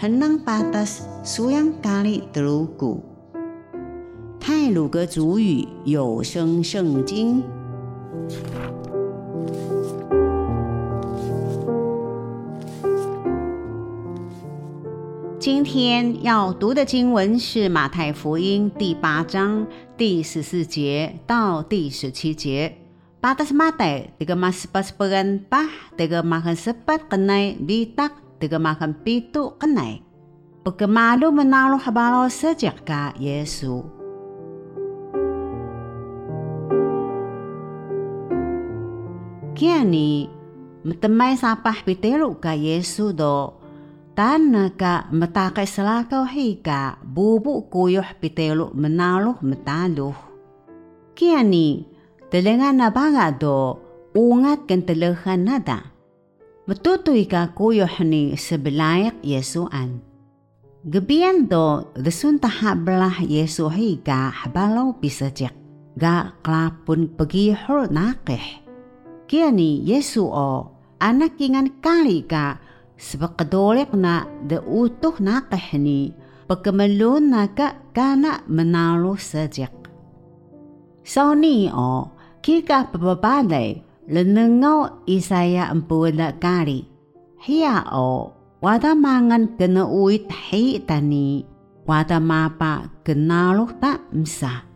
henang patas suyang kali telugu。泰鲁格族语有声圣经。今天要读的经文是马太福音第八章第十四节到第十七节。Patas mate, tiga mas pas pegan pah, tiga makan sepat kenai bitak, tiga makan pitu kenai. Pekemalu menaruh habalo sejak ka. Kiani, metemai sapah pitelu ka Yesu do, tanah ka metakai selakau hika bubuk kuyuh pitelu menaluh metaluh. Kiani, telengan na baga do, ungat kan telehan nada. Metutuy ka kuyuh ni sebelayak Yesuan. Gebian do, desun tahablah Yesu hika habalaw bisajak. Ga klapun pagihol nakeh. Kaya ni Yesu o, anak ingan kali ka, sebakadolek na de utuh nakeh ni, pagkamalun na ka kana menalo sajak. So ni o, kika pababalay, lenengaw isaya empula kali. Hiya o, wada mangan kena uit hei tani, wada mapa kenalo ta msa.